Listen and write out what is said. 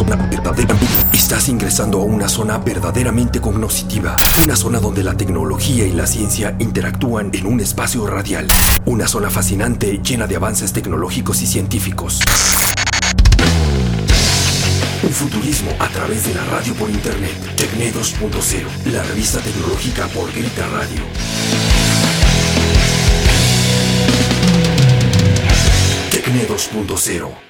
una verdadera. Estás ingresando a una zona verdaderamente cognoscitiva. Una zona donde la tecnología y la ciencia interactúan en un espacio radial. Una zona fascinante llena de avances tecnológicos y científicos. Un futurismo a través de la radio por internet. Tecne 2.0, la revista tecnológica por Grita Radio. Tecne 2.0